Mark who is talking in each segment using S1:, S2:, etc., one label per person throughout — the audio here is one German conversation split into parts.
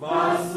S1: Was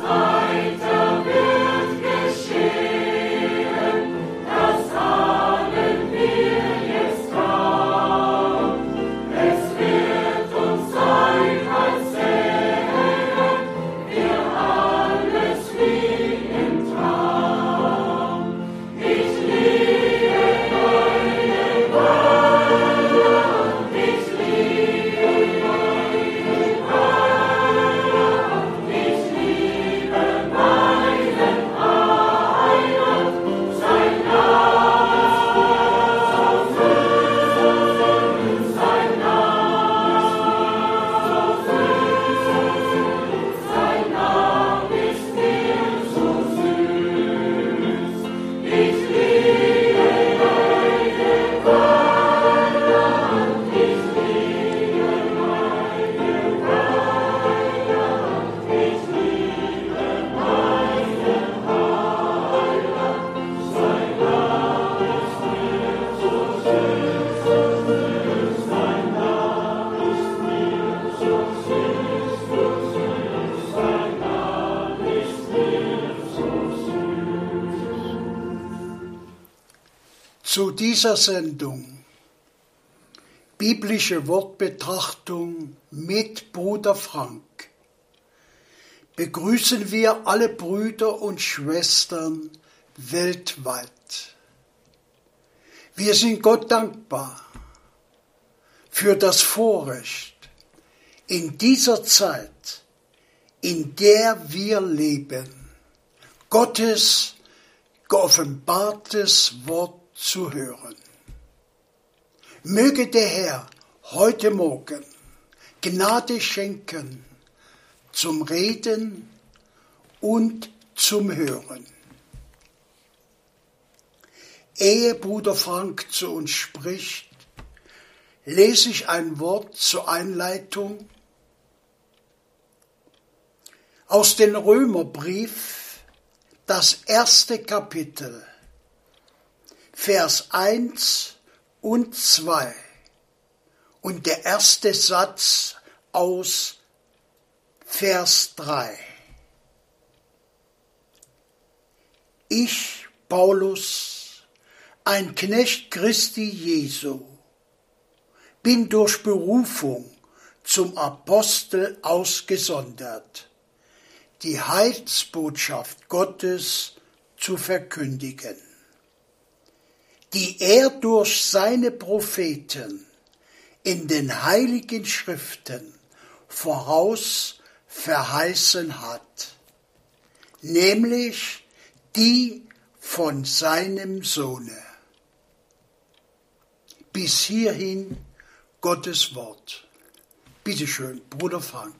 S1: dieser Sendung Biblische Wortbetrachtung mit Bruder Frank begrüßen wir alle Brüder und Schwestern weltweit. Wir sind Gott dankbar für das Vorrecht, in dieser Zeit, in der wir leben, Gottes geoffenbartes Wort zu hören. Möge der Herr heute Morgen Gnade schenken zum Reden und zum Hören. Ehe Bruder Frank zu uns spricht, lese ich ein Wort zur Einleitung aus dem Römerbrief, das erste Kapitel, Vers 1 und 2 und der erste Satz aus Vers 3. Ich, Paulus, ein Knecht Christi Jesu, bin durch Berufung zum Apostel ausgesondert, die Heilsbotschaft Gottes zu verkündigen die er durch seine Propheten in den heiligen Schriften voraus verheißen hat, nämlich die von seinem Sohne. Bis hierhin Gottes Wort. Bitte schön, Bruder Frank.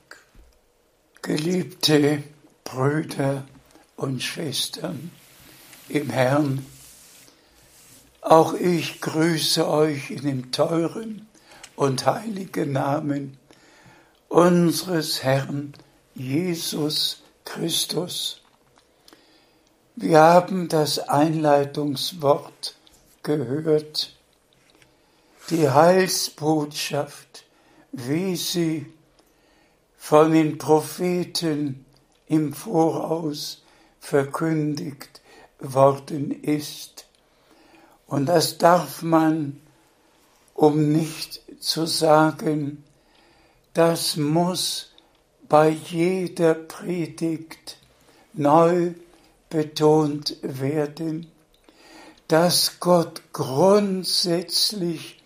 S2: Geliebte Brüder und Schwestern im Herrn, auch ich grüße euch in dem teuren und heiligen Namen unseres Herrn Jesus Christus. Wir haben das Einleitungswort gehört, die Heilsbotschaft, wie sie von den Propheten im Voraus verkündigt worden ist. Und das darf man, um nicht zu sagen, das muss bei jeder Predigt neu betont werden, dass Gott grundsätzlich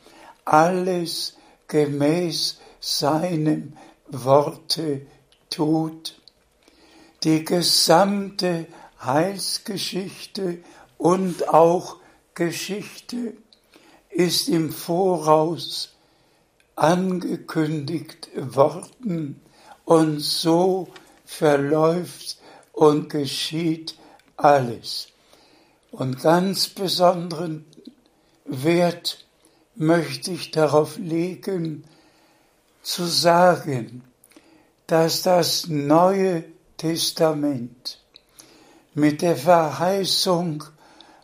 S2: alles gemäß seinem Worte tut. Die gesamte Heilsgeschichte und auch Geschichte ist im Voraus angekündigt worden und so verläuft und geschieht alles. Und ganz besonderen Wert möchte ich darauf legen, zu sagen, dass das Neue Testament mit der Verheißung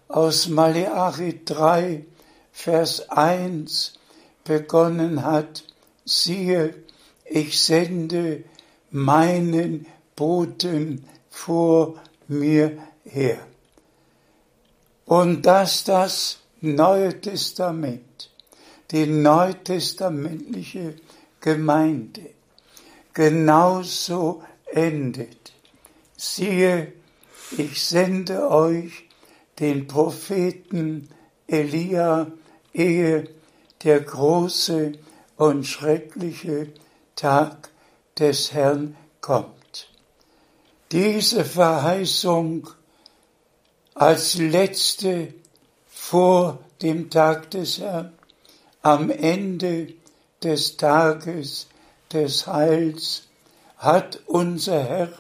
S2: aus Maleachi 3, Vers 1 begonnen hat, siehe, ich sende meinen Boten vor mir her. Und dass das Neue Testament, die neutestamentliche Gemeinde, genauso endet. Siehe, ich sende euch den Propheten Elia, ehe der große und schreckliche Tag des Herrn kommt. Diese Verheißung als letzte vor dem Tag des Herrn, am Ende des Tages des Heils, hat unser Herr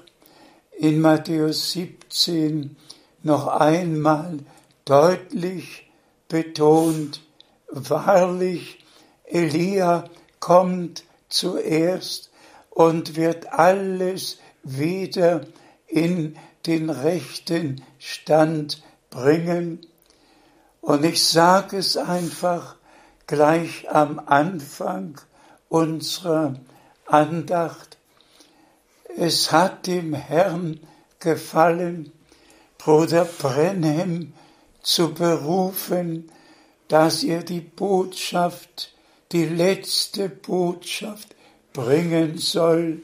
S2: in Matthäus 17 noch einmal deutlich betont, wahrlich, Elia kommt zuerst und wird alles wieder in den rechten Stand bringen. Und ich sage es einfach gleich am Anfang unserer Andacht. Es hat dem Herrn gefallen, Bruder Brenhem zu berufen, dass er die Botschaft, die letzte Botschaft bringen soll.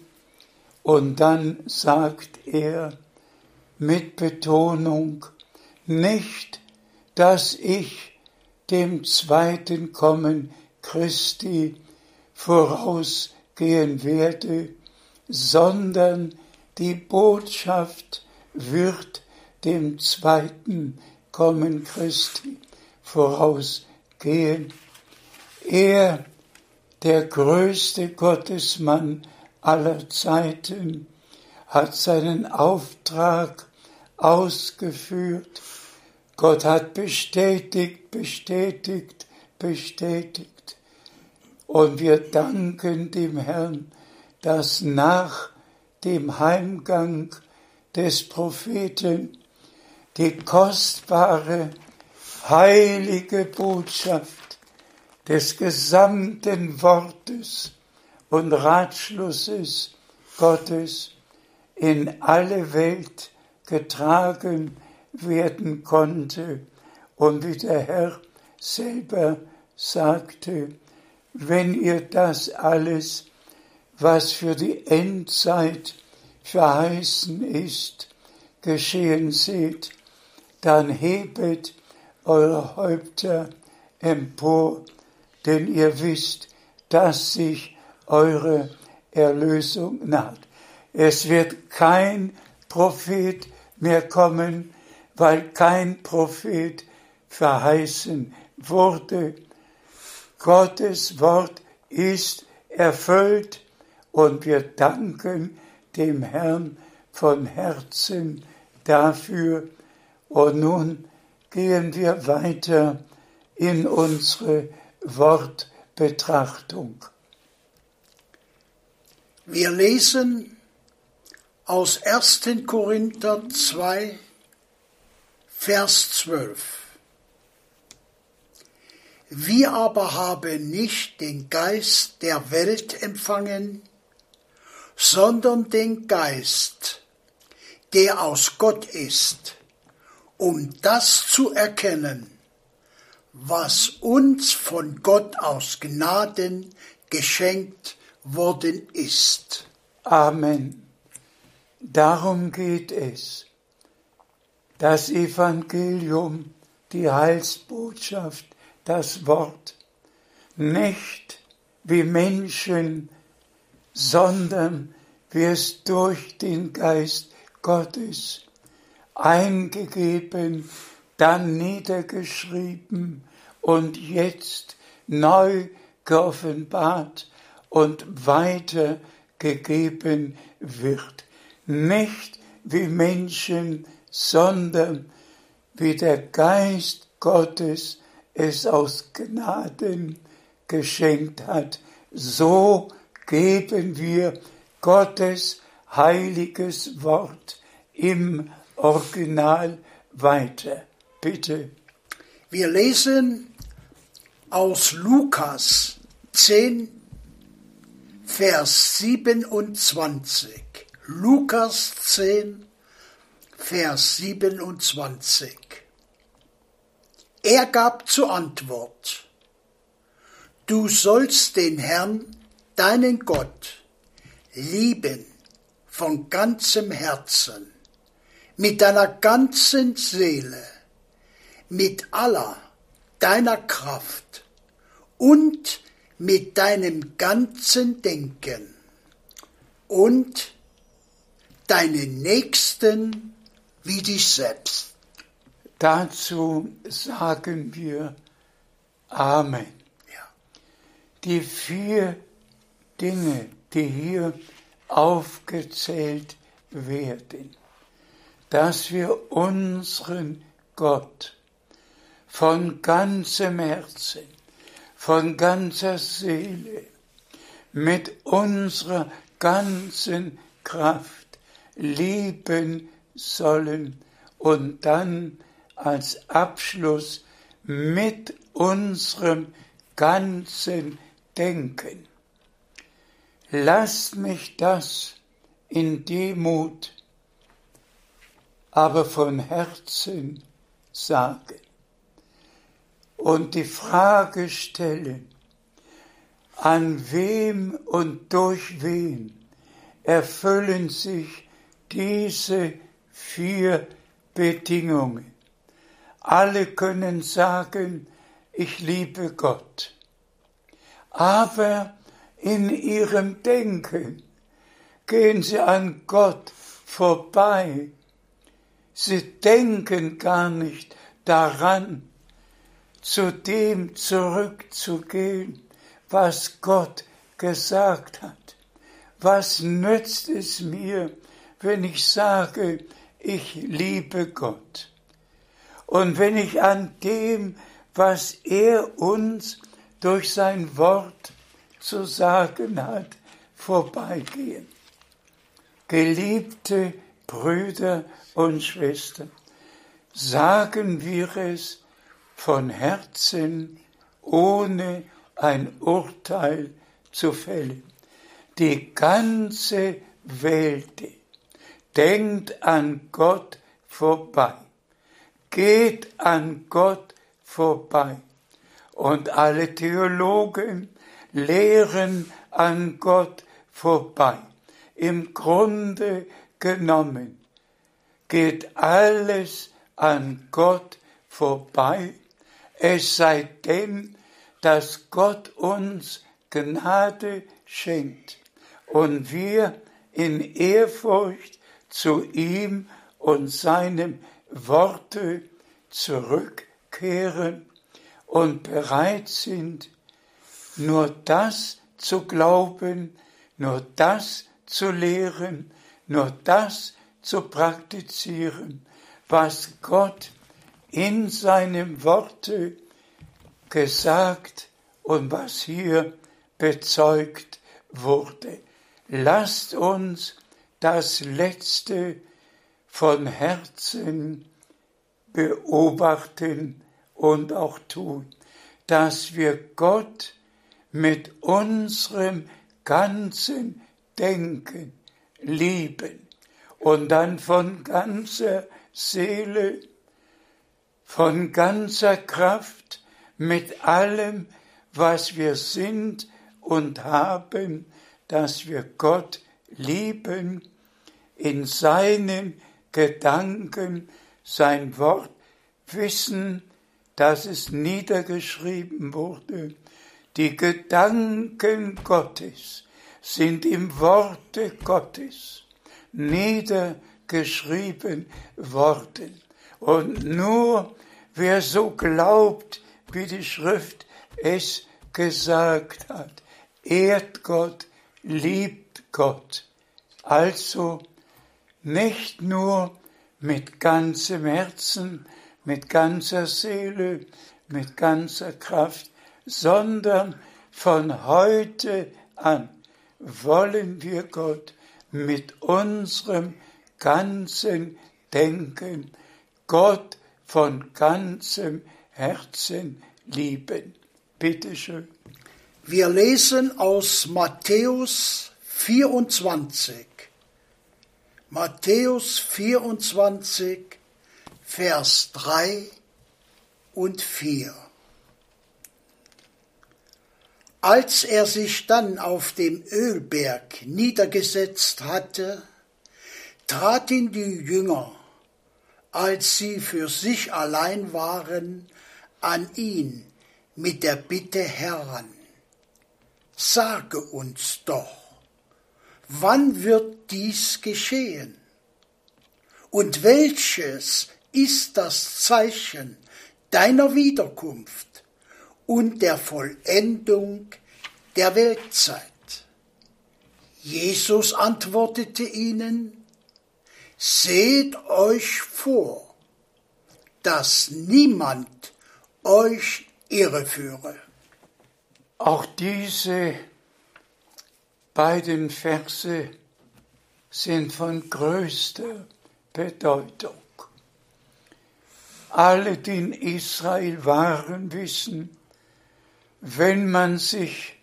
S2: Und dann sagt er mit Betonung, nicht, dass ich dem zweiten Kommen Christi vorausgehen werde, sondern die Botschaft wird dem zweiten Kommen Christi vorausgehen. Er, der größte Gottesmann aller Zeiten, hat seinen Auftrag ausgeführt. Gott hat bestätigt, bestätigt, bestätigt. Und wir danken dem Herrn, dass nach dem Heimgang des Propheten die kostbare, heilige Botschaft des gesamten Wortes und Ratschlusses Gottes in alle Welt getragen werden konnte. Und wie der Herr selber sagte, wenn ihr das alles, was für die Endzeit verheißen ist, geschehen seht, dann hebet eure Häupter empor, denn ihr wisst, dass sich eure Erlösung naht. Es wird kein Prophet mehr kommen, weil kein Prophet verheißen wurde. Gottes Wort ist erfüllt und wir danken dem Herrn von Herzen dafür. Und nun gehen wir weiter in unsere Wortbetrachtung.
S1: Wir lesen aus 1. Korinther 2, Vers 12. Wir aber haben nicht den Geist der Welt empfangen, sondern den Geist, der aus Gott ist, um das zu erkennen, was uns von Gott aus Gnaden geschenkt worden ist.
S2: Amen. Darum geht es. Das Evangelium, die Heilsbotschaft, das Wort, nicht wie Menschen, sondern wie es durch den Geist Gottes eingegeben, dann niedergeschrieben und jetzt neu geoffenbart und weitergegeben wird. Nicht wie Menschen, sondern wie der Geist Gottes es aus Gnaden geschenkt hat. So geben wir Gottes heiliges Wort im Original weiter. Bitte.
S1: Wir lesen aus Lukas 10, Vers 27. Lukas 10, Vers 27. Er gab zur Antwort, Du sollst den Herrn, deinen Gott, lieben von ganzem Herzen, mit deiner ganzen Seele, mit aller deiner Kraft und mit deinem ganzen Denken und deinen Nächsten wie dich selbst.
S2: Dazu sagen wir Amen.
S1: Ja.
S2: Die vier Dinge, die hier aufgezählt werden, dass wir unseren Gott von ganzem Herzen, von ganzer Seele, mit unserer ganzen Kraft lieben sollen und dann als Abschluss mit unserem ganzen Denken. Lasst mich das in Demut, aber von Herzen sagen. und die Frage stellen, an wem und durch wen erfüllen sich diese vier Bedingungen. Alle können sagen, ich liebe Gott. Aber in ihrem Denken gehen sie an Gott vorbei. Sie denken gar nicht daran, zu dem zurückzugehen, was Gott gesagt hat. Was nützt es mir, wenn ich sage, ich liebe Gott? Und wenn ich an dem, was er uns durch sein Wort zu sagen hat, vorbeigehen. Geliebte Brüder und Schwestern, sagen wir es von Herzen, ohne ein Urteil zu fällen. Die ganze Welt denkt an Gott vorbei, geht an Gott vorbei. Und alle Theologen lehren an Gott vorbei. Im Grunde genommen geht alles an Gott vorbei, es sei denn, dass Gott uns Gnade schenkt und wir in Ehrfurcht zu ihm und seinem Worte zurückkehren und bereit sind, nur das zu glauben, nur das zu lehren, nur das zu praktizieren, was Gott in seinem Worte gesagt und was hier bezeugt wurde. Lasst uns das Letzte von Herzen beobachten und auch tun, dass wir Gott mit unserem ganzen Denken lieben und dann von ganzer Seele, von ganzer Kraft, mit allem, was wir sind und haben, dass wir Gott lieben, in seinen Gedanken sein Wort wissen, dass es niedergeschrieben wurde. Die Gedanken Gottes sind im Worte Gottes niedergeschrieben worden. Und nur wer so glaubt, wie die Schrift es gesagt hat, ehrt Gott, liebt Gott. Also nicht nur mit ganzem Herzen, mit ganzer Seele, mit ganzer Kraft, sondern von heute an wollen wir Gott mit unserem ganzen Denken, Gott von ganzem Herzen lieben. Bitte schön.
S1: Wir lesen aus Matthäus 24. Matthäus 24, Vers 3 und 4. Als er sich dann auf dem Ölberg niedergesetzt hatte, traten die Jünger, als sie für sich allein waren, an ihn mit der Bitte heran. Sage uns doch, wann wird dies geschehen? Und welches ist das Zeichen deiner Wiederkunft und der Vollendung der Weltzeit? Jesus antwortete ihnen, Seht euch vor, dass niemand euch irreführe.
S2: Auch diese beiden Verse sind von größter Bedeutung. Alle, die in Israel waren, wissen, wenn man sich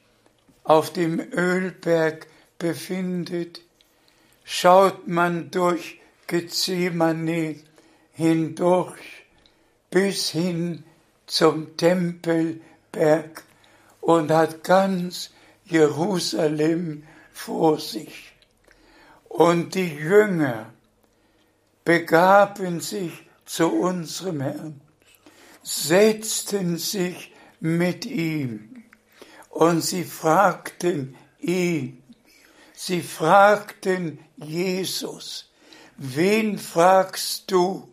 S2: auf dem Ölberg befindet, schaut man durch Gethsemane hindurch bis hin zum Tempelberg und hat ganz Jerusalem vor sich. Und die Jünger begaben sich zu unserem Herrn, setzten sich mit ihm. Und sie fragten ihn, sie fragten Jesus, wen fragst du,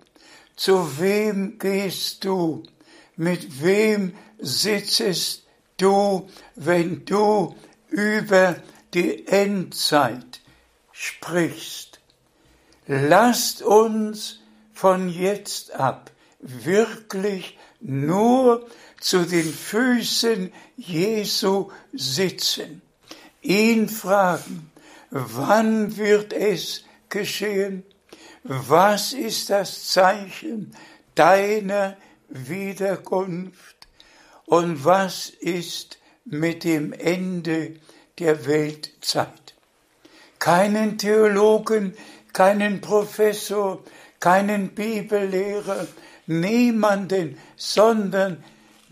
S2: zu wem gehst du, mit wem sitzest du, wenn du über die Endzeit sprichst. Lasst uns von jetzt ab wirklich nur zu den Füßen Jesu sitzen, ihn fragen, wann wird es geschehen? Was ist das Zeichen deiner Wiederkunft? Und was ist mit dem Ende der Weltzeit? Keinen Theologen, keinen Professor, keinen Bibellehrer, niemanden, sondern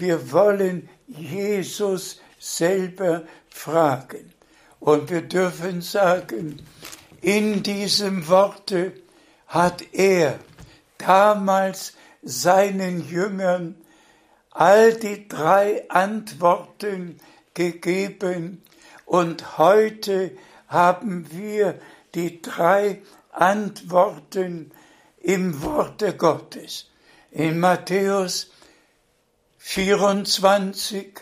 S2: wir wollen Jesus selber fragen. Und wir dürfen sagen, in diesem Worte hat er damals seinen Jüngern all die drei Antworten gegeben und heute haben wir die drei Antworten im Worte Gottes. In Matthäus 24,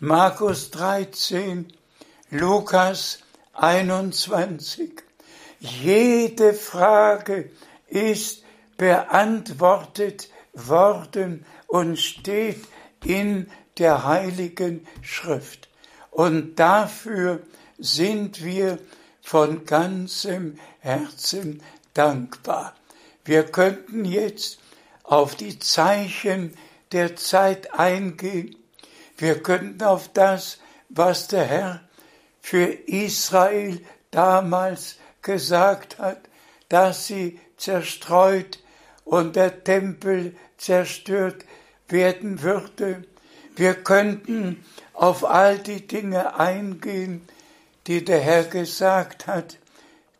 S2: Markus 13, Lukas 21. Jede Frage ist beantwortet worden und steht in der heiligen Schrift. Und dafür sind wir von ganzem Herzen dankbar. Wir könnten jetzt auf die Zeichen der Zeit eingehen. Wir könnten auf das, was der Herr für Israel damals gesagt hat, dass sie zerstreut und der Tempel zerstört werden würde. Wir könnten auf all die Dinge eingehen, die der Herr gesagt hat,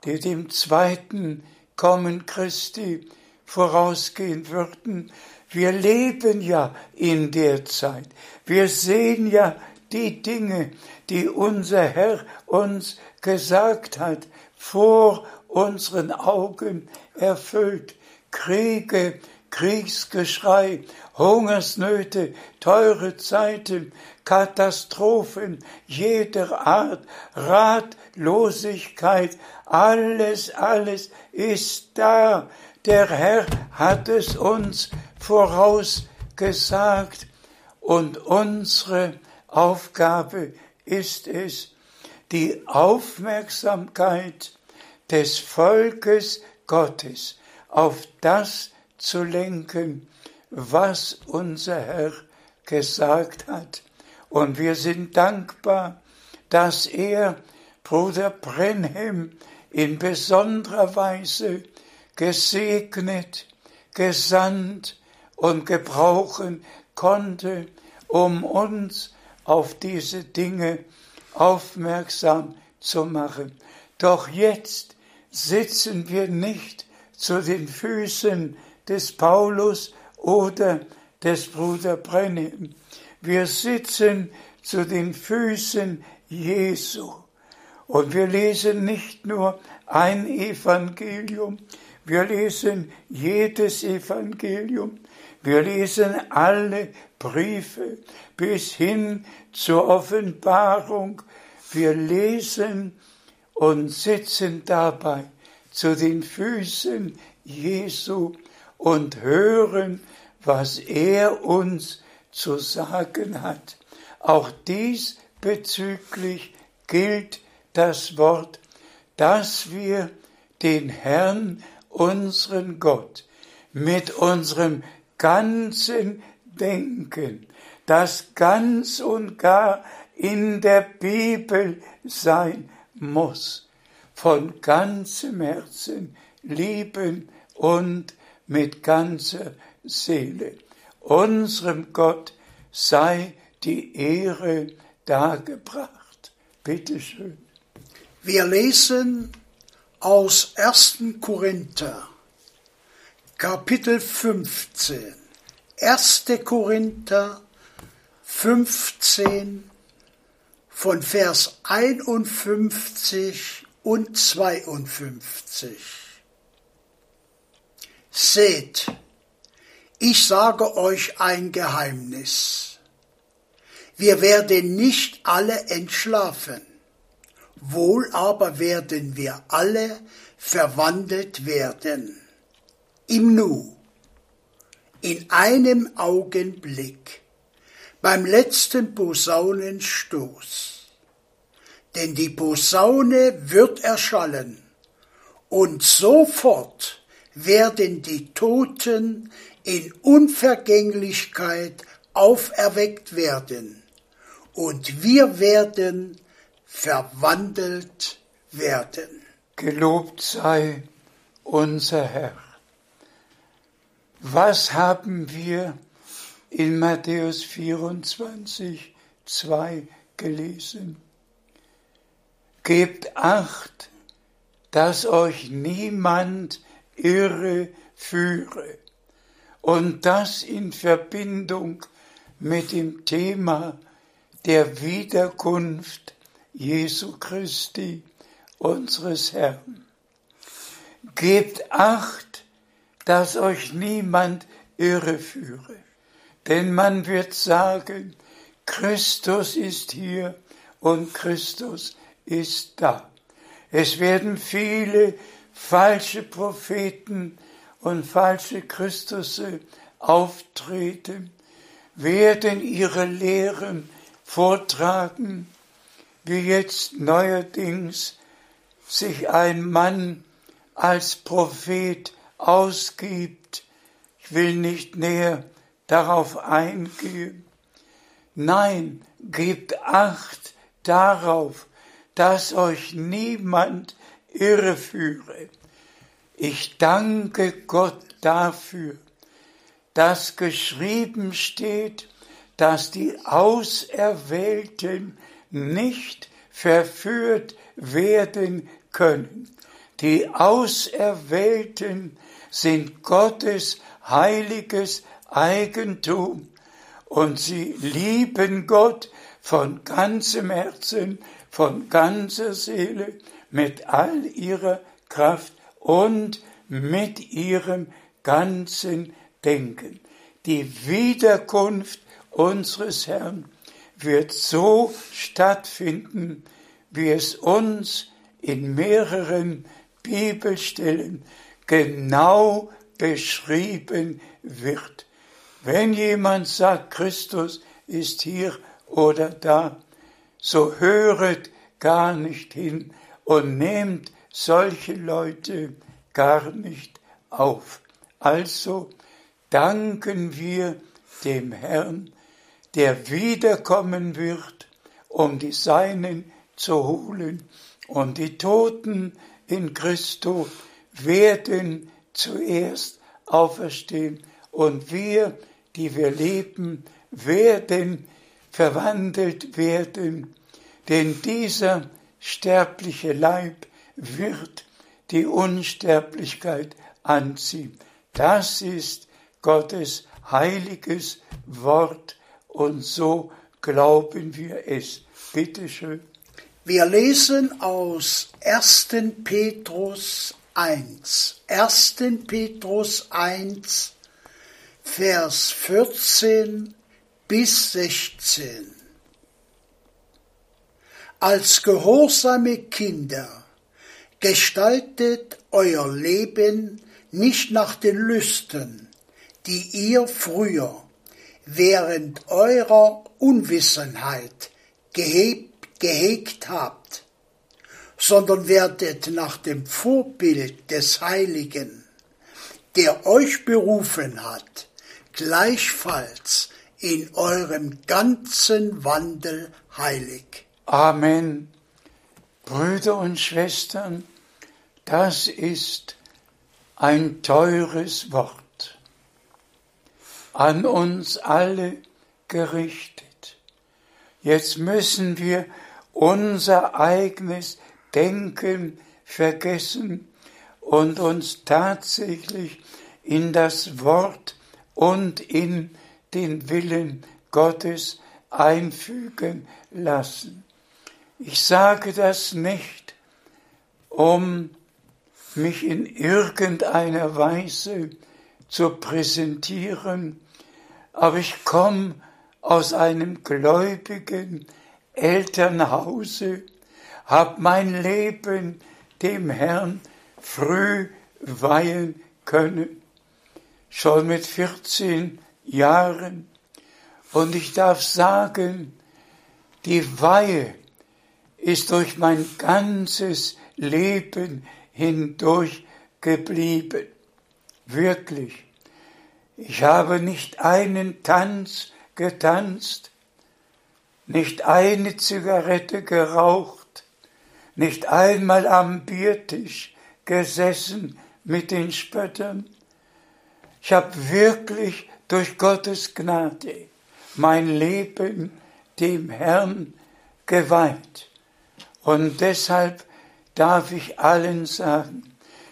S2: die dem zweiten Kommen Christi vorausgehen würden. Wir leben ja in der Zeit. Wir sehen ja die Dinge, die unser Herr uns gesagt hat, vor unseren Augen erfüllt. Kriege, Kriegsgeschrei, Hungersnöte, teure Zeiten, Katastrophen jeder Art, Ratlosigkeit, alles, alles ist da. Der Herr hat es uns vorausgesagt und unsere Aufgabe ist es, die Aufmerksamkeit des Volkes Gottes auf das zu lenken, was unser Herr gesagt hat. Und wir sind dankbar, dass er Bruder Brenhem in besonderer Weise gesegnet, gesandt und gebrauchen konnte, um uns auf diese Dinge aufmerksam zu machen. Doch jetzt sitzen wir nicht zu den Füßen des Paulus oder des Bruder Brennim. Wir sitzen zu den Füßen Jesu. Und wir lesen nicht nur ein Evangelium, wir lesen jedes Evangelium, wir lesen alle Briefe bis hin zur Offenbarung. Wir lesen und sitzen dabei zu den Füßen Jesu und hören, was er uns zu sagen hat. Auch diesbezüglich gilt das Wort, dass wir den Herrn, unseren Gott, mit unserem ganzen Denken, das ganz und gar in der Bibel sein muss, von ganzem Herzen lieben und mit ganzer Seele. unserem Gott sei die Ehre dargebracht. Bitte schön.
S1: Wir lesen aus 1. Korinther, Kapitel 15. 1. Korinther 15 von Vers 51 und 52. Seht, ich sage euch ein Geheimnis. Wir werden nicht alle entschlafen, wohl aber werden wir alle verwandelt werden. Im Nu, in einem Augenblick, beim letzten Posaunenstoß. Denn die Posaune wird erschallen, und sofort werden die Toten in Unvergänglichkeit auferweckt werden, und wir werden verwandelt werden.
S2: Gelobt sei unser Herr. Was haben wir in Matthäus 24, 2 gelesen? Gebt acht, dass euch niemand irre führe. Und das in Verbindung mit dem Thema der Wiederkunft Jesu Christi, unseres Herrn. Gebt acht, dass euch niemand irreführe, denn man wird sagen, Christus ist hier und Christus ist da. Es werden viele falsche Propheten und falsche Christusse auftreten, werden ihre Lehren vortragen, wie jetzt neuerdings sich ein Mann als Prophet ausgibt. Ich will nicht näher darauf eingehen. Nein, gebt acht darauf, dass euch niemand irreführe. Ich danke Gott dafür, dass geschrieben steht, dass die Auserwählten nicht verführt werden können. Die Auserwählten sind Gottes heiliges Eigentum und sie lieben Gott von ganzem Herzen, von ganzer Seele, mit all ihrer Kraft und mit ihrem ganzen Denken. Die Wiederkunft unseres Herrn wird so stattfinden, wie es uns in mehreren Bibelstellen genau beschrieben wird. Wenn jemand sagt, Christus ist hier oder da, so höret gar nicht hin und nehmt solche Leute gar nicht auf. Also danken wir dem Herrn, der wiederkommen wird, um die Seinen zu holen. Und die Toten in Christo werden zuerst auferstehen. Und wir, die wir leben, werden verwandelt werden. Denn dieser sterbliche Leib wird die Unsterblichkeit anziehen. Das ist Gottes heiliges Wort und so glauben wir es. Bitte schön.
S1: Wir lesen aus 1. Petrus 1. 1. Petrus 1, Vers 14 bis 16. Als gehorsame Kinder gestaltet euer Leben nicht nach den Lüsten, die ihr früher während eurer Unwissenheit gehegt habt, sondern werdet nach dem Vorbild des Heiligen, der euch berufen hat, gleichfalls in eurem ganzen Wandel heilig.
S2: Amen. Brüder und Schwestern, das ist ein teures Wort. an uns alle gerichtet. Jetzt müssen wir unser eigenes Denken vergessen und uns tatsächlich in das Wort und in den Willen Gottes einfügen lassen. Ich sage das nicht, um mich in irgendeiner Weise zu präsentieren, aber ich komme aus einem gläubigen Elternhause, habe mein Leben dem Herrn früh weihen können, schon mit 14 Jahren. Und ich darf sagen, die Weihe ist durch mein ganzes Leben hindurch geblieben. Wirklich. Ich habe nicht einen Tanz getanzt, nicht eine Zigarette geraucht, nicht einmal am Biertisch gesessen mit den Spöttern. Ich habe wirklich durch Gottes Gnade mein Leben dem Herrn geweiht. Und deshalb darf ich allen sagen,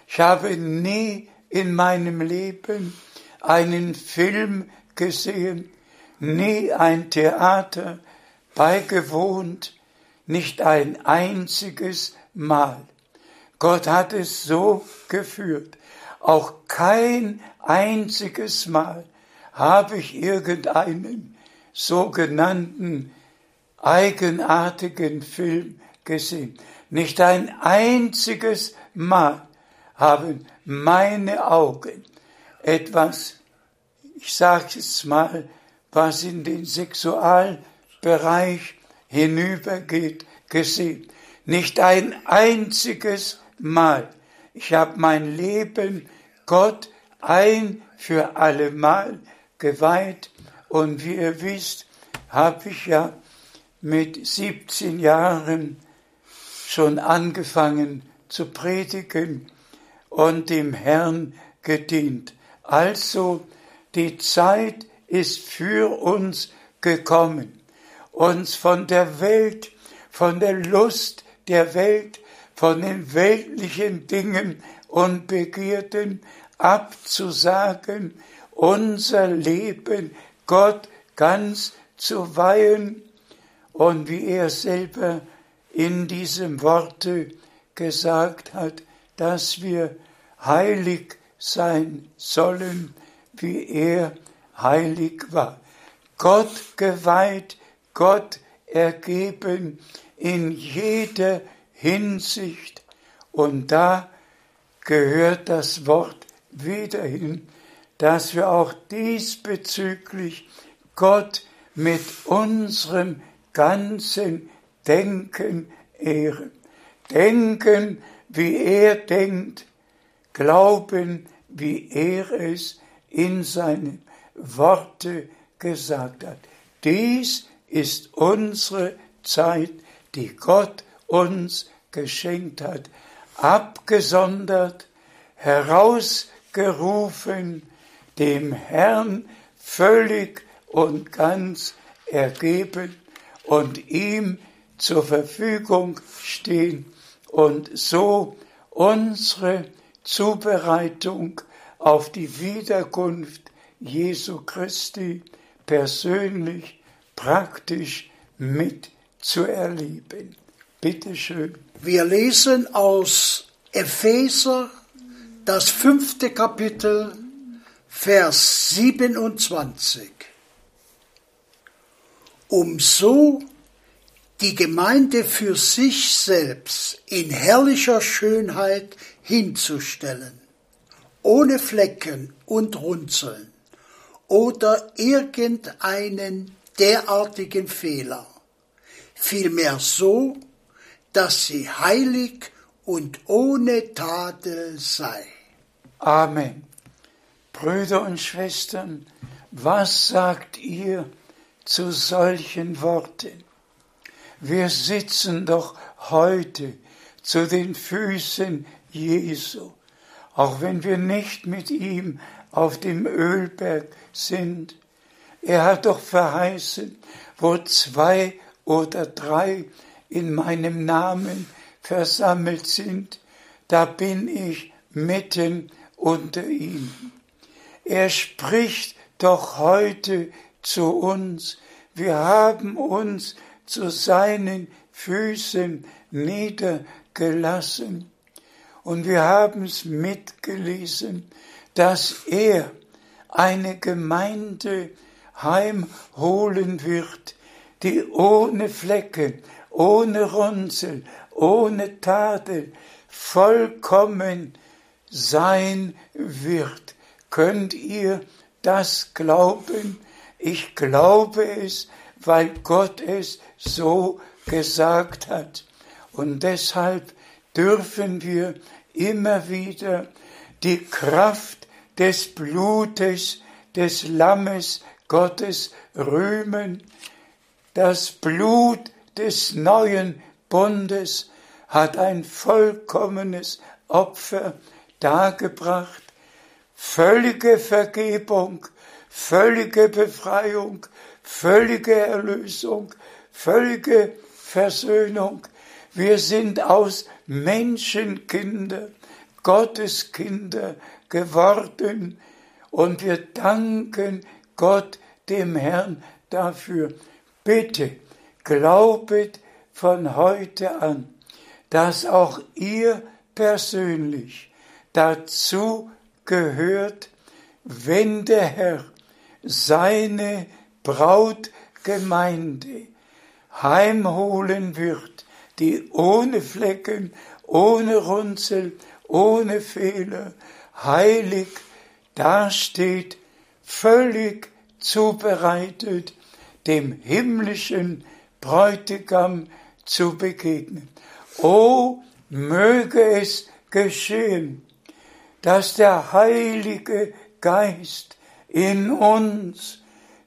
S2: ich habe nie in meinem Leben einen Film gesehen, nie ein Theater beigewohnt, nicht ein einziges Mal. Gott hat es so geführt. Auch kein einziges Mal habe ich irgendeinen sogenannten eigenartigen Film gesehen. Nicht ein einziges Mal haben meine Augen etwas, ich sage es mal, was in den Sexualbereich hinübergeht, gesehen. Nicht ein einziges Mal. Ich habe mein Leben Gott ein für alle Mal geweiht und wie ihr wisst, habe ich ja mit 17 Jahren schon angefangen zu predigen und dem Herrn gedient. Also die Zeit ist für uns gekommen, uns von der Welt, von der Lust der Welt, von den weltlichen Dingen und Begierden abzusagen, unser Leben Gott ganz zu weihen und wie er selber in diesem Worte gesagt hat, dass wir heilig sein sollen, wie er heilig war. Gott geweiht, Gott ergeben in jeder Hinsicht. Und da gehört das Wort wieder hin, dass wir auch diesbezüglich Gott mit unserem ganzen Denken ehren. Denken, wie er denkt, glauben, wie er es in seinen Worte gesagt hat. Dies ist unsere Zeit, die Gott uns geschenkt hat, abgesondert, herausgerufen, dem Herrn völlig und ganz ergeben und ihm zur Verfügung stehen und so unsere Zubereitung auf die Wiederkunft Jesu Christi persönlich, praktisch mitzuerleben. Bitte schön.
S1: Wir lesen aus Epheser das fünfte Kapitel, Vers 27 um so die Gemeinde für sich selbst in herrlicher Schönheit hinzustellen, ohne Flecken und Runzeln oder irgendeinen derartigen Fehler, vielmehr so, dass sie heilig und ohne Tadel sei.
S2: Amen. Brüder und Schwestern, was sagt ihr zu solchen Worten. Wir sitzen doch heute zu den Füßen Jesu, auch wenn wir nicht mit ihm auf dem Ölberg sind. Er hat doch verheißen, wo zwei oder drei in meinem Namen versammelt sind, da bin ich mitten unter ihnen. Er spricht doch heute zu uns, wir haben uns zu seinen Füßen niedergelassen und wir haben es mitgelesen, dass er eine Gemeinde heimholen wird, die ohne Flecken, ohne Runzel, ohne Tadel, vollkommen sein wird. Könnt ihr das glauben? Ich glaube es, weil Gott es so gesagt hat. Und deshalb dürfen wir immer wieder die Kraft des Blutes des Lammes Gottes rühmen. Das Blut des neuen Bundes hat ein vollkommenes Opfer dargebracht. Völlige Vergebung, völlige Befreiung, völlige Erlösung, völlige Versöhnung. Wir sind aus Menschenkinder, Gotteskinder geworden und wir danken Gott, dem Herrn, dafür. Bitte, glaubet von heute an, dass auch ihr persönlich dazu gehört, wenn der Herr seine Brautgemeinde heimholen wird, die ohne Flecken, ohne Runzel, ohne Fehler, heilig dasteht, völlig zubereitet, dem himmlischen Bräutigam zu begegnen. O möge es geschehen, dass der Heilige Geist in uns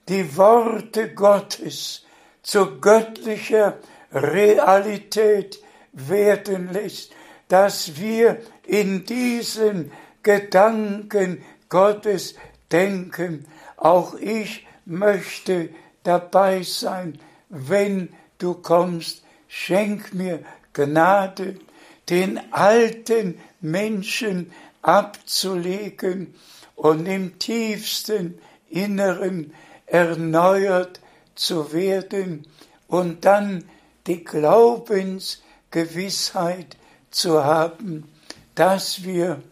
S2: die Worte Gottes zu göttlicher Realität werden lässt, dass wir in diesen Gedanken Gottes denken. Auch ich möchte dabei sein, wenn du kommst. Schenk mir Gnade, den alten Menschen abzulegen und im tiefsten Inneren erneuert zu werden und dann die Glaubensgewissheit zu haben, dass wir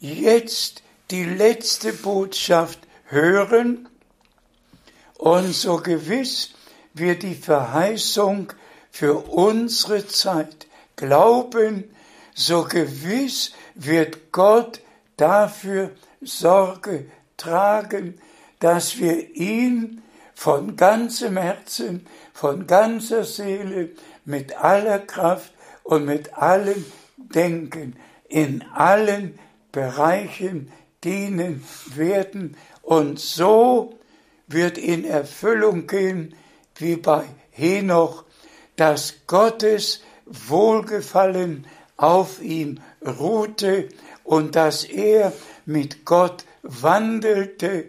S2: jetzt die letzte Botschaft hören und so gewiss wir die Verheißung für unsere Zeit glauben, so gewiss wird Gott dafür Sorge tragen, dass wir ihn von ganzem Herzen, von ganzer Seele, mit aller Kraft und mit allem Denken in allen Bereichen dienen werden. Und so wird in Erfüllung gehen, wie bei Henoch, dass Gottes Wohlgefallen auf ihm ruhte und dass er mit Gott wandelte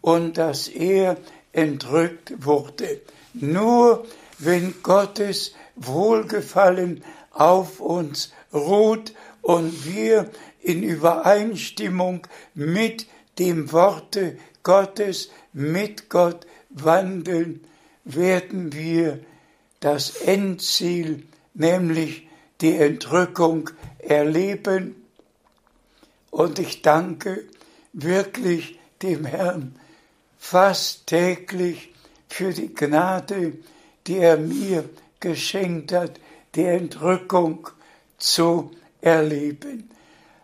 S2: und dass er entrückt wurde. Nur wenn Gottes Wohlgefallen auf uns ruht und wir in Übereinstimmung mit dem Worte Gottes, mit Gott wandeln, werden wir das Endziel, nämlich die Entrückung, erleben. Und ich danke wirklich dem Herrn fast täglich für die Gnade, die er mir geschenkt hat, die Entrückung zu erleben.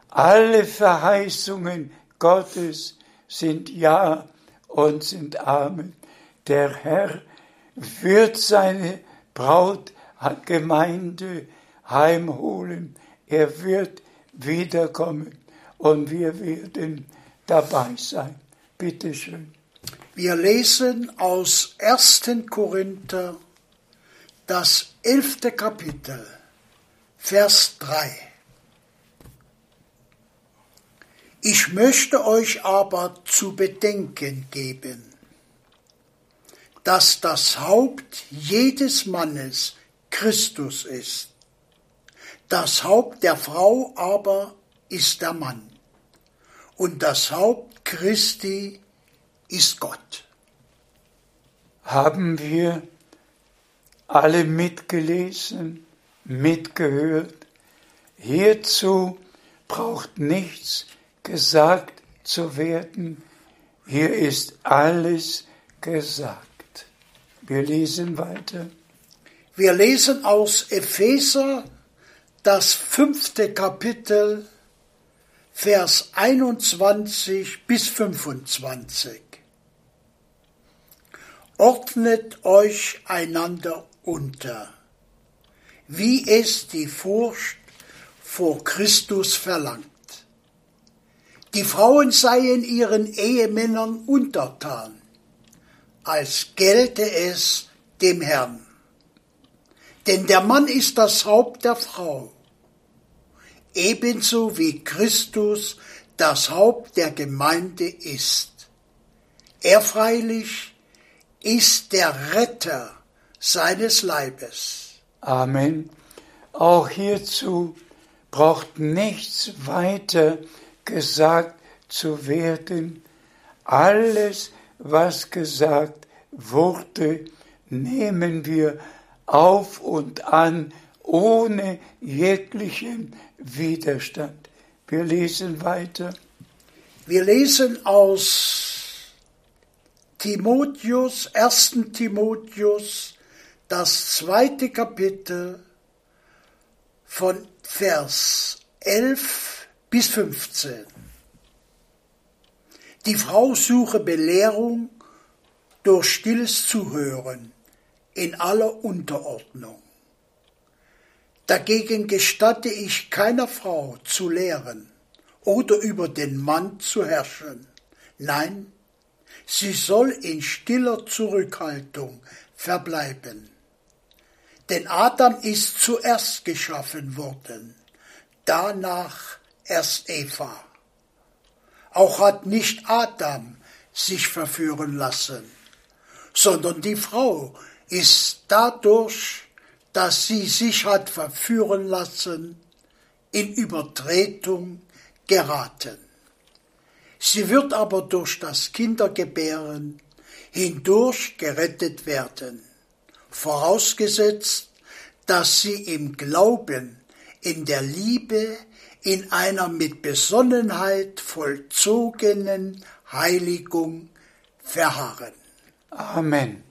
S2: Alle Verheißungen Gottes sind Ja und sind Amen. Der Herr wird seine Braut, Gemeinde heimholen. Er wird wiederkommen und wir werden dabei sein. Bitte schön.
S1: Wir lesen aus 1. Korinther das elfte Kapitel, Vers 3. Ich möchte euch aber zu bedenken geben, dass das Haupt jedes Mannes Christus ist. Das Haupt der Frau aber ist der Mann. Und das Haupt Christi ist Gott.
S2: Haben wir alle mitgelesen, mitgehört? Hierzu braucht nichts gesagt zu werden. Hier ist alles gesagt. Wir lesen weiter.
S1: Wir lesen aus Epheser das fünfte Kapitel, Vers 21 bis 25. Ordnet euch einander unter, wie es die Furcht vor Christus verlangt. Die Frauen seien ihren Ehemännern untertan, als gelte es dem Herrn. Denn der Mann ist das Haupt der Frau, ebenso wie Christus das Haupt der Gemeinde ist. Er freilich ist der Retter seines Leibes.
S2: Amen. Auch hierzu braucht nichts weiter gesagt zu werden. Alles, was gesagt wurde, nehmen wir auf und an, ohne jeglichen Widerstand. Wir lesen weiter.
S1: Wir lesen aus Timotheus, 1. Timotheus, das zweite Kapitel von Vers 11 bis 15. Die Frau suche Belehrung durch stilles Zuhören in aller Unterordnung. Dagegen gestatte ich keiner Frau zu lehren oder über den Mann zu herrschen. Nein, sie soll in stiller Zurückhaltung verbleiben. Denn Adam ist zuerst geschaffen worden, danach erst Eva. Auch hat nicht Adam sich verführen lassen, sondern die Frau ist dadurch, dass sie sich hat verführen lassen, in Übertretung geraten. Sie wird aber durch das Kindergebären hindurch gerettet werden, vorausgesetzt, dass sie im Glauben, in der Liebe, in einer mit Besonnenheit vollzogenen Heiligung verharren.
S2: Amen.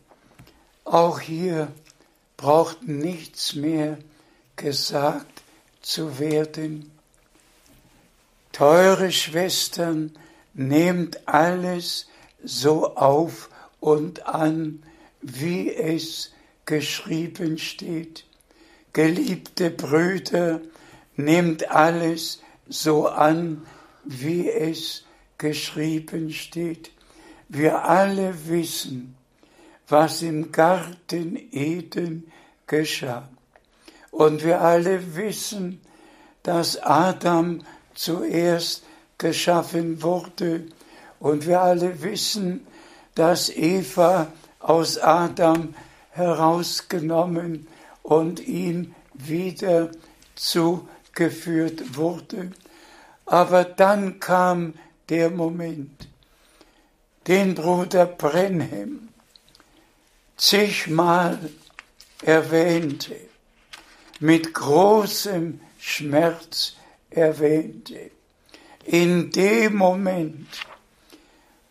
S2: Auch hier braucht nichts mehr gesagt zu werden. Teure Schwestern, nehmt alles so auf und an, wie es geschrieben steht. Geliebte Brüder, nehmt alles so an, wie es geschrieben steht. Wir alle wissen, was im Garten Eden geschah. Und wir alle wissen, dass Adam zuerst geschaffen wurde. Und wir alle wissen, dass Eva aus Adam herausgenommen und ihm wieder zugeführt wurde. Aber dann kam der Moment, den Bruder Brenhem zigmal erwähnte, mit großem Schmerz erwähnte. In dem Moment,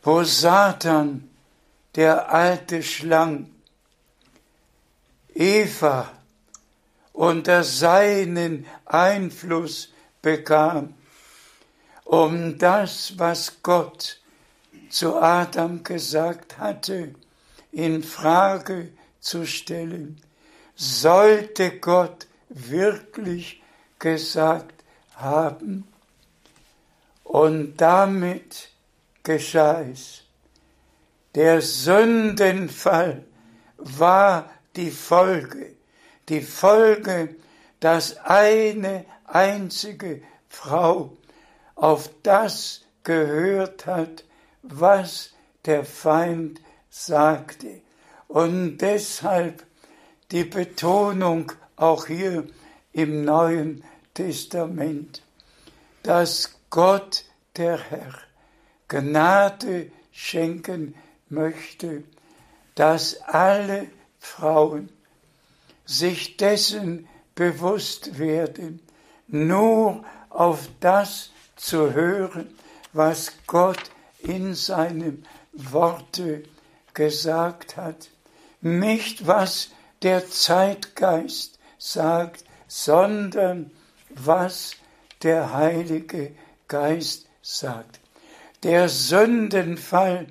S2: wo Satan, der alte Schlang, Eva unter seinen Einfluss bekam, um das, was Gott zu Adam gesagt hatte, in Frage zu stellen. Sollte Gott wirklich gesagt haben? Und damit geschah es. Der Sündenfall war die Folge, die Folge, dass eine einzige Frau auf das gehört hat, was der Feind sagte. Und deshalb die Betonung auch hier im Neuen Testament, dass Gott der Herr Gnade schenken möchte, dass alle Frauen sich dessen bewusst werden, nur auf das zu hören, was Gott in seinem Worte gesagt hat, nicht was der Zeitgeist sagt, sondern was der Heilige Geist sagt. Der Sündenfall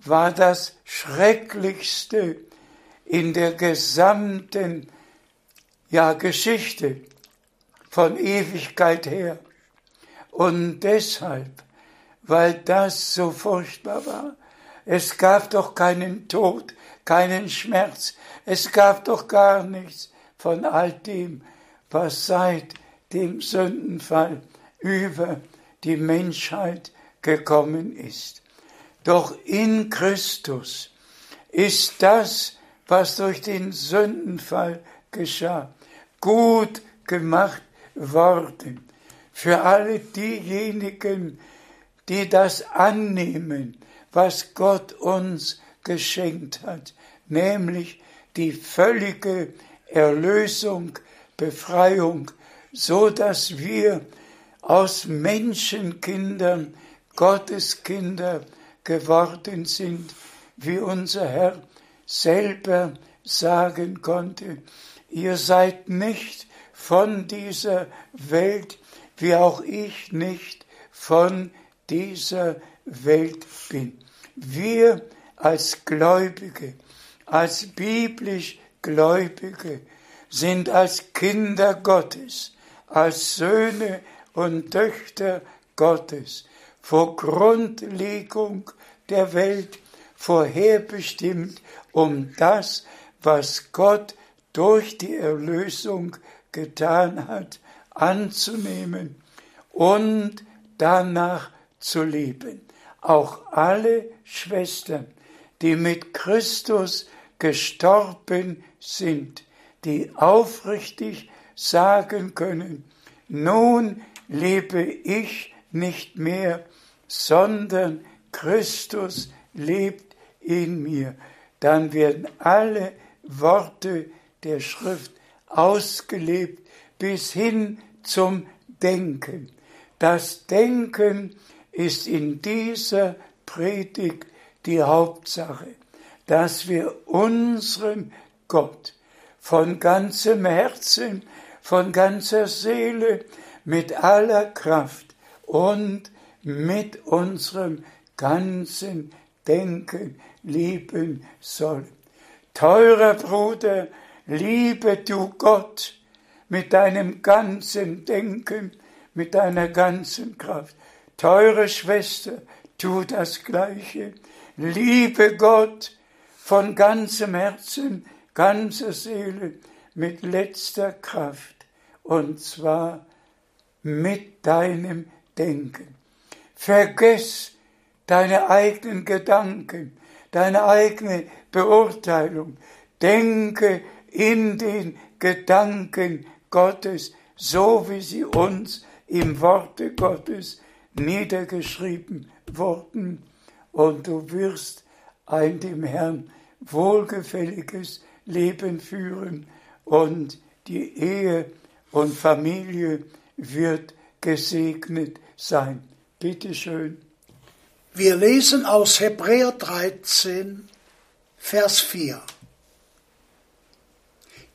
S2: war das Schrecklichste in der gesamten ja, Geschichte von Ewigkeit her. Und deshalb, weil das so furchtbar war, es gab doch keinen Tod, keinen Schmerz, es gab doch gar nichts von all dem, was seit dem Sündenfall über die Menschheit gekommen ist. Doch in Christus ist das, was durch den Sündenfall geschah, gut gemacht worden. Für alle diejenigen, die das annehmen, was Gott uns geschenkt hat, nämlich die völlige Erlösung, Befreiung, so dass wir aus Menschenkindern Gotteskinder geworden sind, wie unser Herr selber sagen konnte, ihr seid nicht von dieser Welt, wie auch ich nicht von dieser Welt bin. Wir als Gläubige, als biblisch Gläubige sind als Kinder Gottes, als Söhne und Töchter Gottes vor Grundlegung der Welt vorherbestimmt, um das, was Gott durch die Erlösung getan hat, anzunehmen und danach zu leben. Auch alle Schwestern, die mit Christus gestorben sind, die aufrichtig sagen können, nun lebe ich nicht mehr, sondern Christus lebt in mir. Dann werden alle Worte der Schrift ausgelebt bis hin zum Denken. Das Denken ist in dieser Predigt die Hauptsache, dass wir unseren Gott von ganzem Herzen, von ganzer Seele, mit aller Kraft und mit unserem ganzen Denken lieben sollen. Teurer Bruder, liebe du Gott mit deinem ganzen Denken, mit deiner ganzen Kraft. Teure Schwester, tu das Gleiche. Liebe Gott von ganzem Herzen, ganzer Seele, mit letzter Kraft, und zwar mit deinem Denken. Vergess deine eigenen Gedanken, deine eigene Beurteilung. Denke in den Gedanken Gottes, so wie sie uns im Worte Gottes niedergeschrieben wurden, und du wirst ein dem Herrn wohlgefälliges Leben führen und die Ehe und Familie wird gesegnet sein. Bitte schön.
S1: Wir lesen aus Hebräer 13, Vers 4.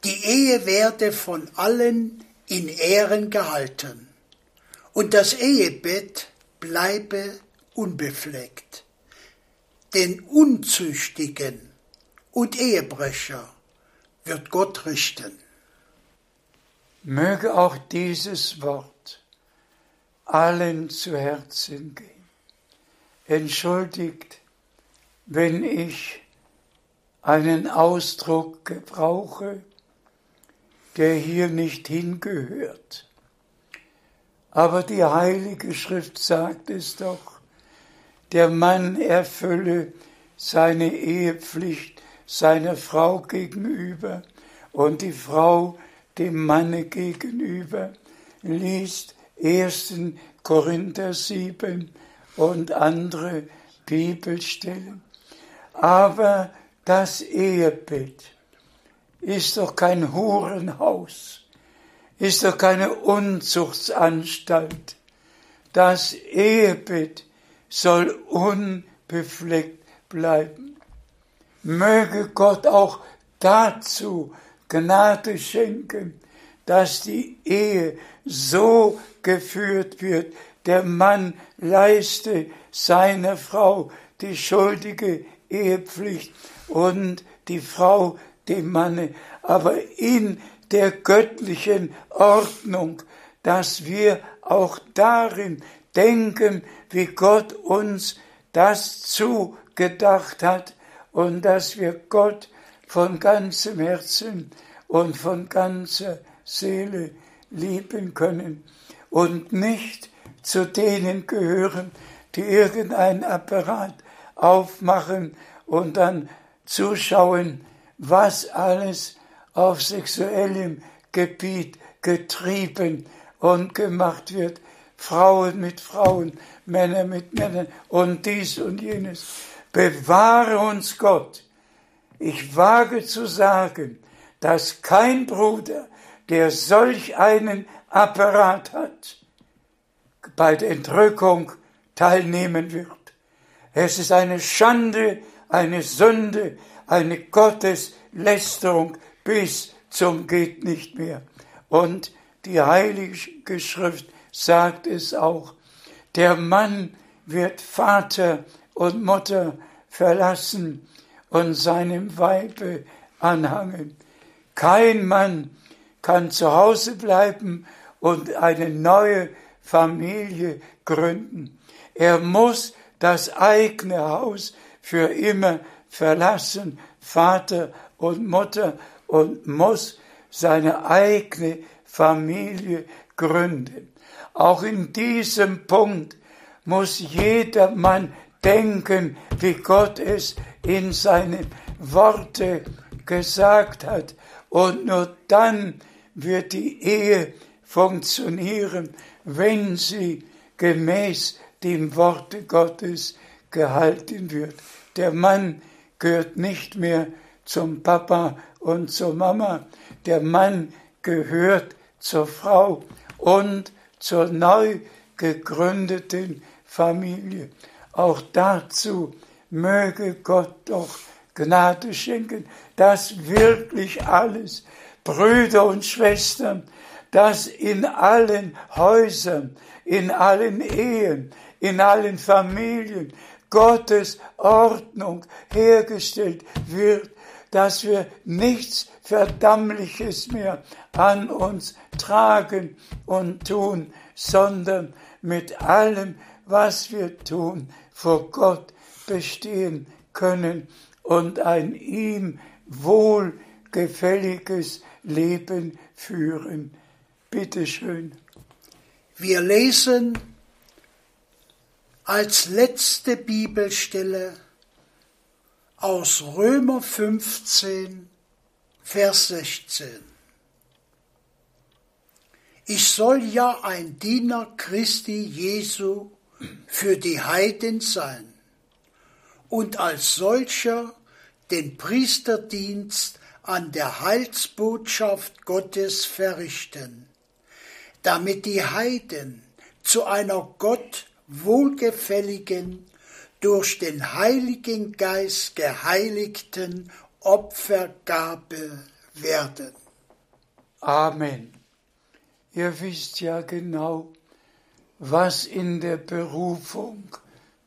S1: Die Ehe werde von allen in Ehren gehalten und das Ehebett bleibe unbefleckt. Den Unzüchtigen und Ehebrecher wird Gott richten.
S2: Möge auch dieses Wort allen zu Herzen gehen. Entschuldigt, wenn ich einen Ausdruck gebrauche, der hier nicht hingehört. Aber die Heilige Schrift sagt es doch, der Mann erfülle seine Ehepflicht seiner Frau gegenüber und die Frau dem Manne gegenüber. Liest 1. Korinther 7 und andere Bibelstellen. Aber das Ehebett ist doch kein Hurenhaus, ist doch keine Unzuchtsanstalt. Das Ehebett soll unbefleckt bleiben. Möge Gott auch dazu Gnade schenken, dass die Ehe so geführt wird, der Mann leiste seiner Frau die schuldige Ehepflicht und die Frau dem Manne, aber in der göttlichen Ordnung, dass wir auch darin denken, wie Gott uns das zugedacht hat und dass wir Gott von ganzem Herzen und von ganzer Seele lieben können und nicht zu denen gehören, die irgendein Apparat aufmachen und dann zuschauen, was alles auf sexuellem Gebiet getrieben und gemacht wird. Frauen mit Frauen, Männer mit Männern und dies und jenes. Bewahre uns Gott. Ich wage zu sagen, dass kein Bruder, der solch einen Apparat hat, bei der Entrückung teilnehmen wird. Es ist eine Schande, eine Sünde, eine Gotteslästerung bis zum geht nicht mehr. Und die Heilige Schrift sagt es auch. Der Mann wird Vater und Mutter verlassen und seinem Weibe anhangen. Kein Mann kann zu Hause bleiben und eine neue Familie gründen. Er muss das eigene Haus für immer verlassen, Vater und Mutter, und muss seine eigene Familie gründen. Auch in diesem Punkt muss jeder Mann denken, wie Gott es in seinen Worte gesagt hat. Und nur dann wird die Ehe funktionieren, wenn sie gemäß dem Worte Gottes gehalten wird. Der Mann gehört nicht mehr zum Papa und zur Mama. Der Mann gehört zur Frau und zur neu gegründeten Familie. Auch dazu möge Gott doch Gnade schenken, dass wirklich alles, Brüder und Schwestern, dass in allen Häusern, in allen Ehen, in allen Familien Gottes Ordnung hergestellt wird, dass wir nichts Verdammliches mehr an uns tragen und tun, sondern mit allem, was wir tun, vor Gott bestehen können und ein ihm wohlgefälliges Leben führen. Bitte schön.
S1: Wir lesen als letzte Bibelstelle aus Römer 15, Vers 16. Ich soll ja ein Diener Christi Jesu für die Heiden sein und als solcher den Priesterdienst an der Heilsbotschaft Gottes verrichten, damit die Heiden zu einer Gott wohlgefälligen durch den Heiligen Geist geheiligten Opfergabe werden.
S2: Amen. Ihr wisst ja genau, was in der Berufung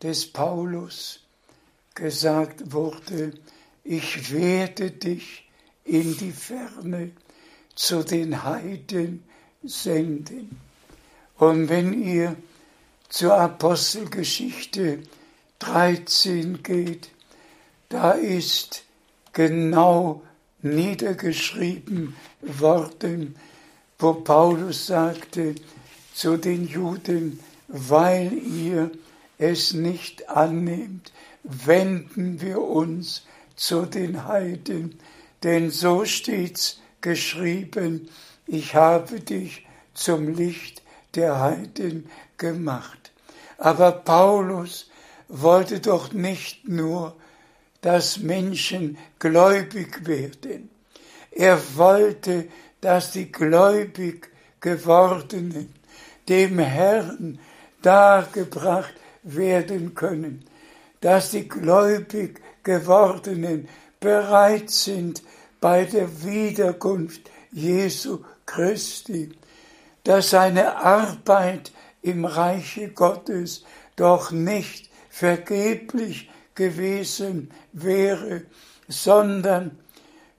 S2: des Paulus gesagt wurde, ich werde dich in die Ferne zu den Heiden senden. Und wenn ihr zur Apostelgeschichte 13 geht, da ist genau niedergeschrieben worden, wo Paulus sagte zu den Juden, weil ihr es nicht annimmt, wenden wir uns zu den Heiden, denn so steht's geschrieben, ich habe dich zum Licht der Heiden gemacht. Aber Paulus wollte doch nicht nur, dass Menschen gläubig werden. Er wollte, dass die gläubig gewordenen dem Herrn dargebracht werden können, dass die gläubig gewordenen bereit sind bei der Wiederkunft Jesu Christi, dass seine Arbeit im Reiche Gottes doch nicht vergeblich gewesen wäre, sondern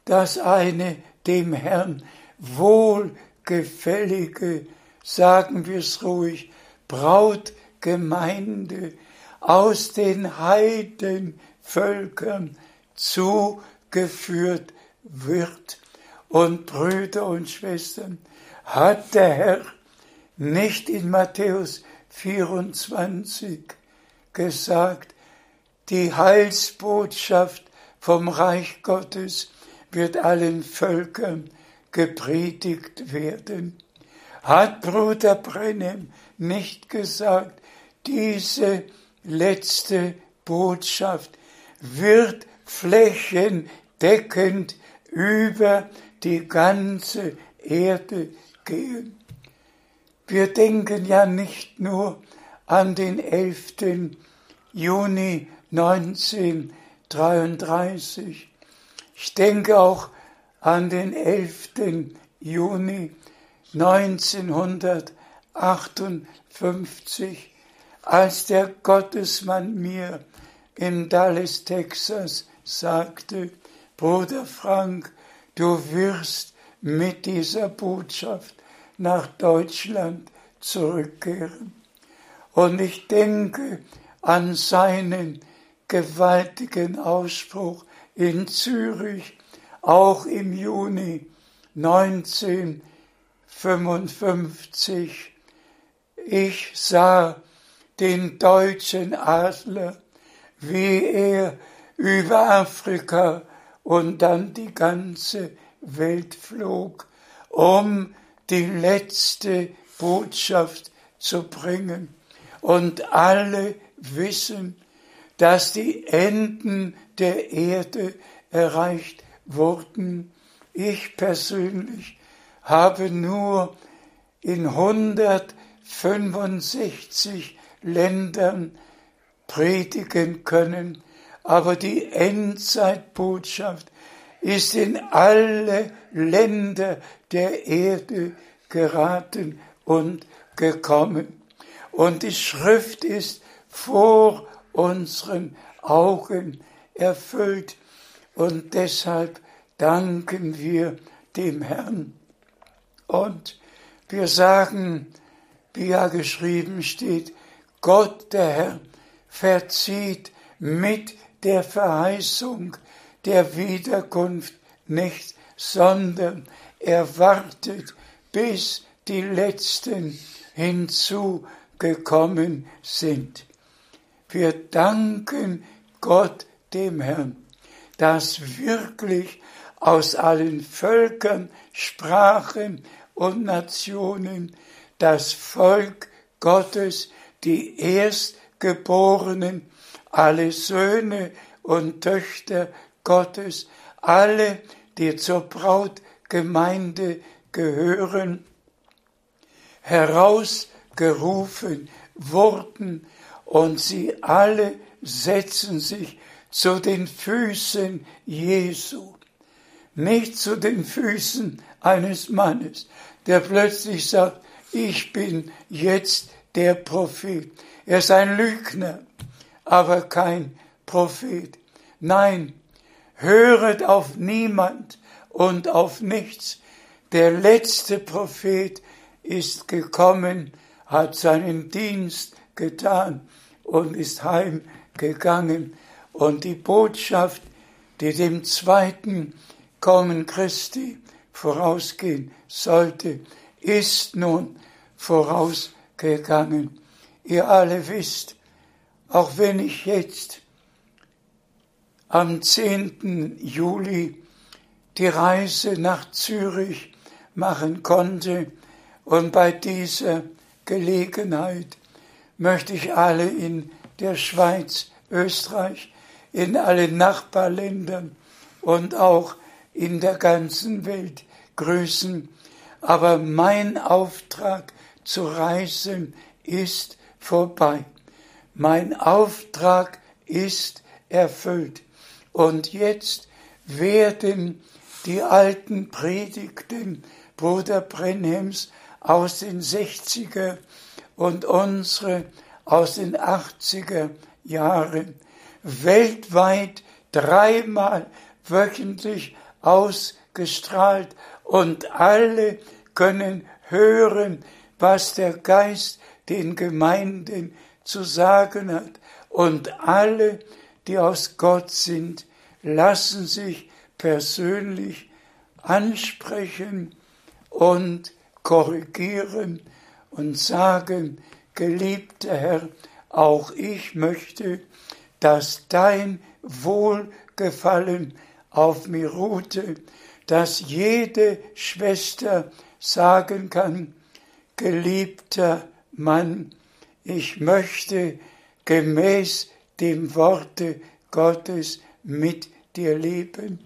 S2: dass eine dem Herrn wohlgefällige, sagen wir es ruhig, Brautgemeinde aus den Heidenvölkern zugeführt wird. Und Brüder und Schwestern, hat der Herr nicht in Matthäus 24 gesagt, die Heilsbotschaft vom Reich Gottes wird allen Völkern gepredigt werden. Hat Bruder Brennem nicht gesagt, diese letzte Botschaft wird flächendeckend über die ganze Erde gehen. Wir denken ja nicht nur an den 11. Juni 1933. Ich denke auch an den 11. Juni 1958, als der Gottesmann mir in Dallas, Texas sagte, Bruder Frank, du wirst mit dieser Botschaft nach Deutschland zurückkehren. Und ich denke an seinen gewaltigen Ausspruch in Zürich, auch im Juni 1955. Ich sah den deutschen Adler, wie er über Afrika und dann die ganze Welt flog, um die letzte Botschaft zu bringen. Und alle wissen, dass die Enden der Erde erreicht wurden. Ich persönlich habe nur in 165 Ländern predigen können, aber die Endzeitbotschaft ist in alle Länder der Erde geraten und gekommen. Und die Schrift ist vor unseren Augen erfüllt. Und deshalb danken wir dem Herrn. Und wir sagen, wie ja geschrieben steht, Gott der Herr verzieht mit der Verheißung der Wiederkunft nicht, sondern er wartet, bis die Letzten hinzugekommen sind. Wir danken Gott dem Herrn, dass wirklich aus allen Völkern, Sprachen und Nationen das Volk Gottes, die Erstgeborenen, alle Söhne und Töchter Gottes, alle, die zur Brautgemeinde gehören, herausgerufen wurden und sie alle setzen sich zu den Füßen Jesu, nicht zu den Füßen eines Mannes, der plötzlich sagt, ich bin jetzt der Prophet. Er ist ein Lügner, aber kein Prophet. Nein, höret auf niemand und auf nichts. Der letzte Prophet ist gekommen, hat seinen Dienst getan und ist heimgegangen. Und die Botschaft, die dem zweiten Kommen Christi vorausgehen sollte, ist nun vorausgegangen. Ihr alle wisst, auch wenn ich jetzt am 10. Juli die Reise nach Zürich machen konnte und bei dieser Gelegenheit möchte ich alle in der Schweiz, Österreich, in allen Nachbarländern und auch in der ganzen Welt grüßen. Aber mein Auftrag zu reisen ist vorbei. Mein Auftrag ist erfüllt. Und jetzt werden die alten Predigten Bruder Brenhems aus den 60er und unsere aus den 80er Jahren weltweit dreimal wöchentlich ausgestrahlt und alle können hören, was der Geist den Gemeinden zu sagen hat. Und alle, die aus Gott sind, lassen sich persönlich ansprechen und korrigieren und sagen, geliebter Herr, auch ich möchte, dass dein Wohlgefallen auf mir ruhte, dass jede Schwester sagen kann, geliebter Mann, ich möchte gemäß dem Worte Gottes mit dir leben,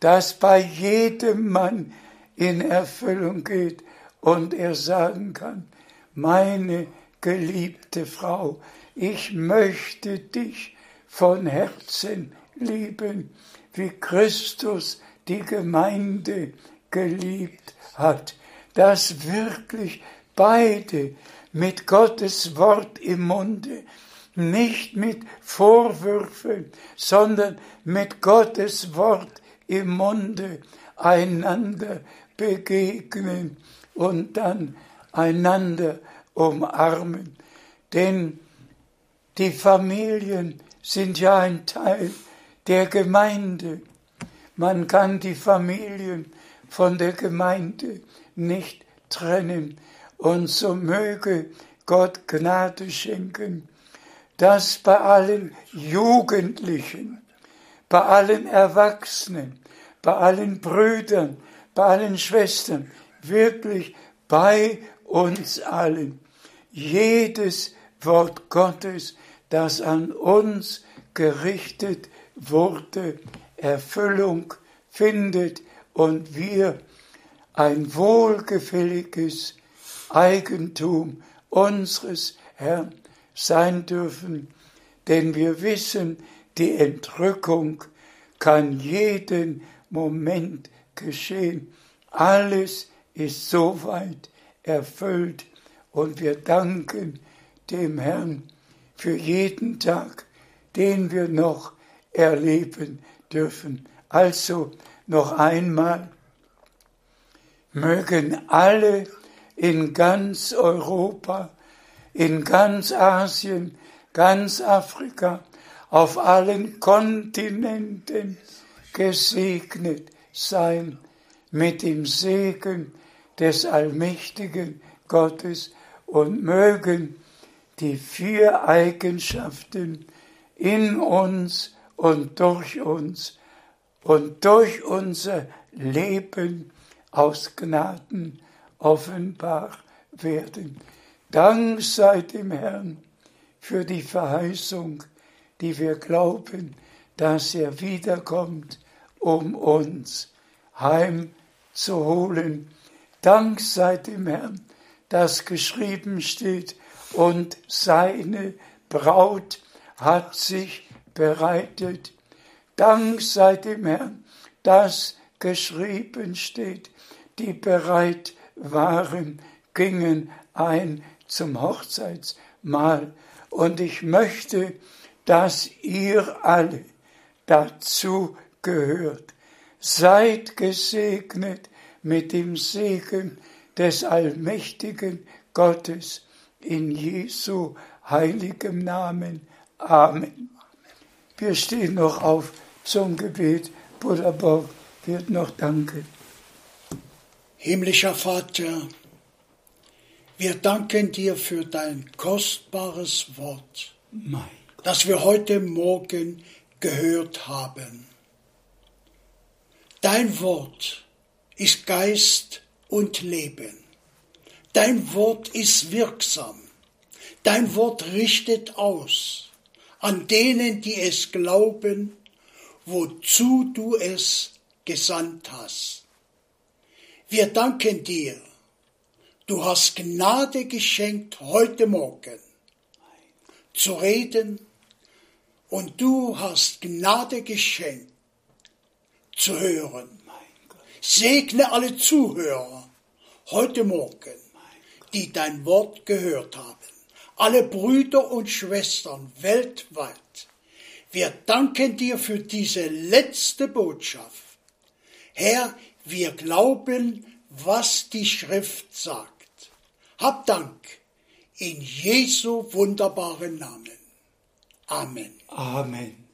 S2: dass bei jedem Mann in Erfüllung geht und er sagen kann, meine geliebte Frau, ich möchte dich von Herzen lieben, wie Christus die Gemeinde geliebt hat, dass wirklich beide mit Gottes Wort im Munde, nicht mit Vorwürfen, sondern mit Gottes Wort im Munde einander begegnen und dann einander umarmen. Denn die Familien sind ja ein Teil der Gemeinde. Man kann die Familien von der Gemeinde nicht trennen. Und so möge Gott Gnade schenken, dass bei allen Jugendlichen, bei allen Erwachsenen, bei allen Brüdern, bei allen Schwestern, wirklich bei uns allen jedes Wort Gottes, das an uns gerichtet wurde, Erfüllung findet und wir ein wohlgefälliges Eigentum unseres Herrn sein dürfen, denn wir wissen, die Entrückung kann jeden Moment geschehen. Alles ist soweit erfüllt und wir danken dem Herrn für jeden Tag, den wir noch erleben dürfen. Also noch einmal mögen alle in ganz Europa, in ganz Asien, ganz Afrika, auf allen Kontinenten gesegnet sein mit dem Segen des allmächtigen Gottes und mögen die vier Eigenschaften in uns und durch uns und durch unser Leben aus Gnaden offenbar werden. Dank sei dem Herrn für die Verheißung, die wir glauben, dass er wiederkommt, um uns heimzuholen. Dank sei dem Herrn, dass geschrieben steht, und seine Braut hat sich bereitet. Dank sei dem Herrn, dass geschrieben steht, die bereit waren, gingen ein zum Hochzeitsmahl. Und ich möchte, dass ihr alle dazu gehört. Seid gesegnet mit dem Segen des allmächtigen Gottes in Jesu heiligem Namen. Amen. Wir stehen noch auf zum Gebet. Bruder Bob wird noch danken.
S1: Himmlischer Vater, wir danken dir für dein kostbares Wort, das wir heute Morgen gehört haben. Dein Wort ist Geist und Leben. Dein Wort ist wirksam. Dein Wort richtet aus an denen, die es glauben, wozu du es gesandt hast. Wir danken dir. Du hast Gnade geschenkt heute Morgen zu reden und du hast Gnade geschenkt zu hören. Segne alle Zuhörer heute Morgen, die dein Wort gehört haben. Alle Brüder und Schwestern weltweit. Wir danken dir für diese letzte Botschaft. Herr, wir glauben, was die Schrift sagt. Hab Dank in Jesu wunderbaren Namen. Amen.
S2: Amen.